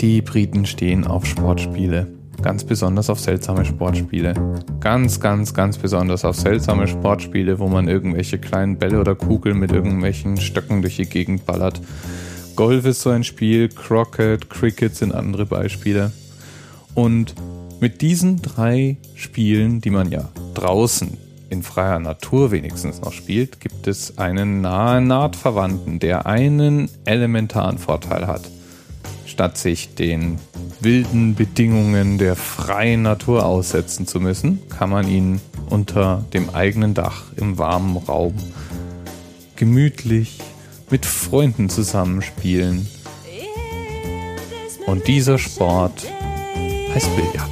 Die Briten stehen auf Sportspiele. Ganz besonders auf seltsame Sportspiele. Ganz, ganz, ganz besonders auf seltsame Sportspiele, wo man irgendwelche kleinen Bälle oder Kugeln mit irgendwelchen Stöcken durch die Gegend ballert. Golf ist so ein Spiel, Crockett, Cricket sind andere Beispiele. Und mit diesen drei Spielen, die man ja draußen in freier Natur wenigstens noch spielt, gibt es einen nahen Nahtverwandten, der einen elementaren Vorteil hat. Statt sich den wilden Bedingungen der freien Natur aussetzen zu müssen, kann man ihn unter dem eigenen Dach im warmen Raum gemütlich mit Freunden zusammenspielen. Und dieser Sport heißt Billard.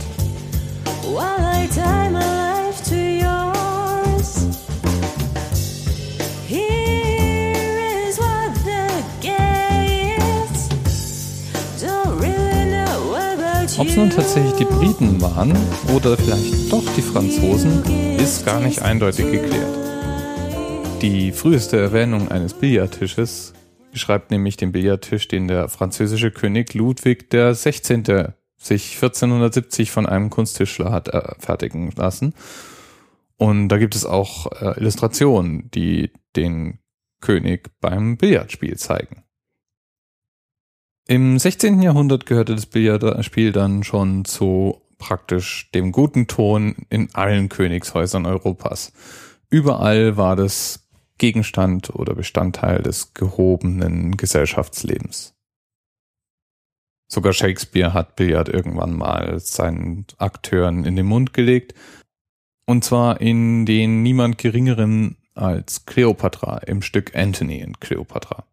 Nun tatsächlich die Briten waren oder vielleicht doch die Franzosen, ist gar nicht eindeutig geklärt. Die früheste Erwähnung eines Billardtisches beschreibt nämlich den Billardtisch, den der französische König Ludwig 16. sich 1470 von einem Kunsttischler hat äh, fertigen lassen. Und da gibt es auch äh, Illustrationen, die den König beim Billardspiel zeigen. Im 16. Jahrhundert gehörte das Billardspiel dann schon zu praktisch dem guten Ton in allen Königshäusern Europas. Überall war das Gegenstand oder Bestandteil des gehobenen Gesellschaftslebens. Sogar Shakespeare hat Billard irgendwann mal seinen Akteuren in den Mund gelegt. Und zwar in den niemand geringeren als Cleopatra im Stück Anthony in Cleopatra.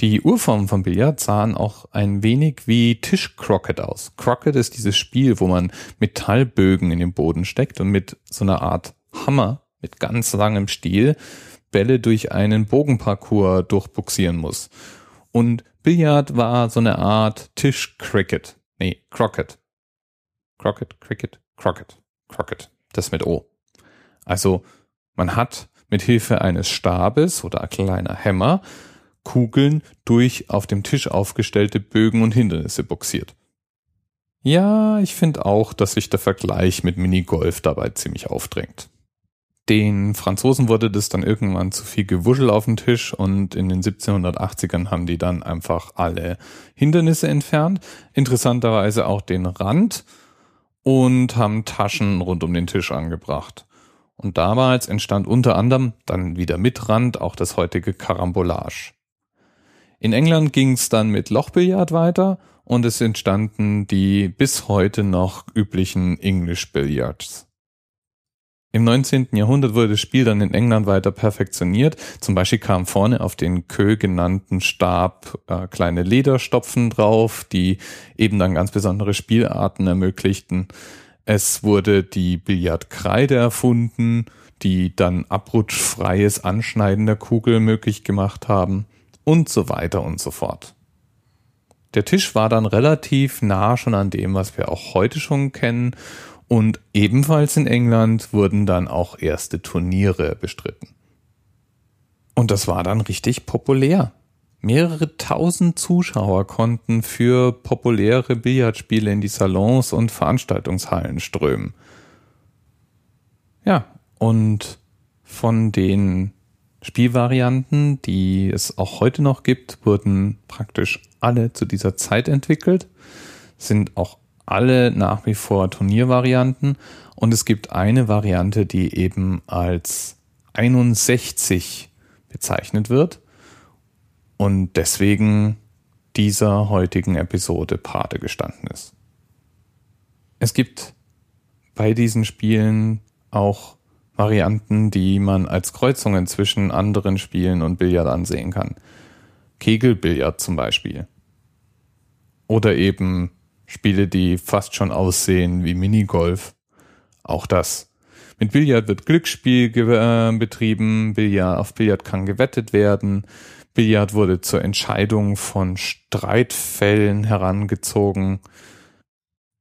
Die Urformen von Billard sahen auch ein wenig wie Tischcrocket aus. Crocket ist dieses Spiel, wo man Metallbögen in den Boden steckt und mit so einer Art Hammer mit ganz langem Stiel Bälle durch einen Bogenparcours durchbuxieren muss. Und Billard war so eine Art Tischcricket. Nee, Crocket. Crocket, Cricket, Crocket, Crocket. Das mit O. Also man hat mit Hilfe eines Stabes oder kleiner Hämmer Kugeln durch auf dem Tisch aufgestellte Bögen und Hindernisse boxiert. Ja, ich finde auch, dass sich der Vergleich mit Minigolf dabei ziemlich aufdrängt. Den Franzosen wurde das dann irgendwann zu viel Gewuschel auf dem Tisch und in den 1780ern haben die dann einfach alle Hindernisse entfernt. Interessanterweise auch den Rand und haben Taschen rund um den Tisch angebracht. Und damals entstand unter anderem dann wieder mit Rand auch das heutige Karambolage. In England ging es dann mit Lochbillard weiter und es entstanden die bis heute noch üblichen English Billiards. Im 19. Jahrhundert wurde das Spiel dann in England weiter perfektioniert. Zum Beispiel kam vorne auf den Kö genannten Stab äh, kleine Lederstopfen drauf, die eben dann ganz besondere Spielarten ermöglichten. Es wurde die Billardkreide erfunden, die dann abrutschfreies Anschneiden der Kugel möglich gemacht haben und so weiter und so fort. Der Tisch war dann relativ nah schon an dem, was wir auch heute schon kennen und ebenfalls in England wurden dann auch erste Turniere bestritten. Und das war dann richtig populär. Mehrere tausend Zuschauer konnten für populäre Billardspiele in die Salons und Veranstaltungshallen strömen. Ja, und von den Spielvarianten, die es auch heute noch gibt, wurden praktisch alle zu dieser Zeit entwickelt, sind auch alle nach wie vor Turniervarianten und es gibt eine Variante, die eben als 61 bezeichnet wird und deswegen dieser heutigen Episode Pate gestanden ist. Es gibt bei diesen Spielen auch Varianten, die man als Kreuzungen zwischen anderen Spielen und Billard ansehen kann. Kegelbillard zum Beispiel. Oder eben Spiele, die fast schon aussehen wie Minigolf. Auch das. Mit Billard wird Glücksspiel äh, betrieben, Billard, auf Billard kann gewettet werden, Billard wurde zur Entscheidung von Streitfällen herangezogen,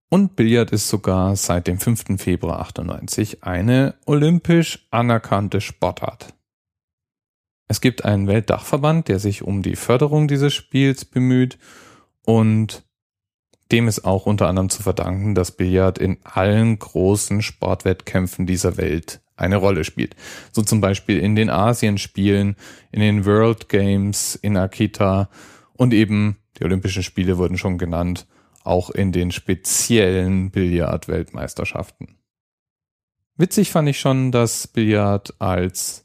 und Billard ist sogar seit dem 5. Februar 98 eine olympisch anerkannte Sportart. Es gibt einen Weltdachverband, der sich um die Förderung dieses Spiels bemüht und dem ist auch unter anderem zu verdanken, dass Billard in allen großen Sportwettkämpfen dieser Welt eine Rolle spielt. So zum Beispiel in den Asienspielen, in den World Games, in Akita und eben die Olympischen Spiele wurden schon genannt, auch in den speziellen Billard-Weltmeisterschaften. Witzig fand ich schon, dass Billard als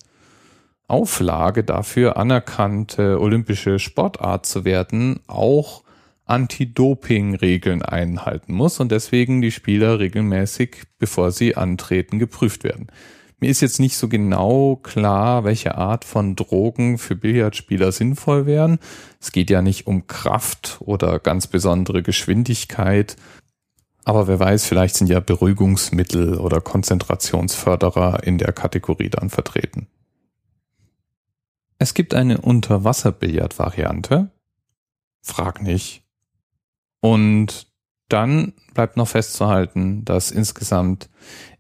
Auflage dafür, anerkannte olympische Sportart zu werden, auch Anti-Doping-Regeln einhalten muss und deswegen die Spieler regelmäßig, bevor sie antreten, geprüft werden. Mir ist jetzt nicht so genau klar, welche Art von Drogen für Billardspieler sinnvoll wären. Es geht ja nicht um Kraft oder ganz besondere Geschwindigkeit. Aber wer weiß, vielleicht sind ja Beruhigungsmittel oder Konzentrationsförderer in der Kategorie dann vertreten. Es gibt eine Unterwasserbillard-Variante. Frag nicht. Und dann bleibt noch festzuhalten, dass insgesamt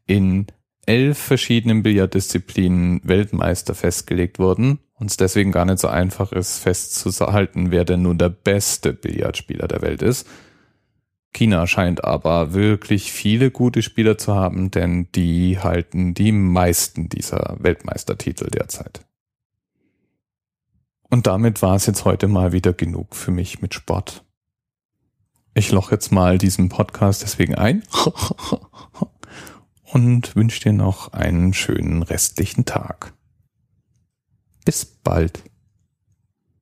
in elf verschiedenen Billarddisziplinen Weltmeister festgelegt wurden und es deswegen gar nicht so einfach ist, festzuhalten, wer denn nun der beste Billardspieler der Welt ist. China scheint aber wirklich viele gute Spieler zu haben, denn die halten die meisten dieser Weltmeistertitel derzeit. Und damit war es jetzt heute mal wieder genug für mich mit Sport. Ich loch jetzt mal diesen Podcast deswegen ein und wünsche dir noch einen schönen restlichen Tag. Bis bald.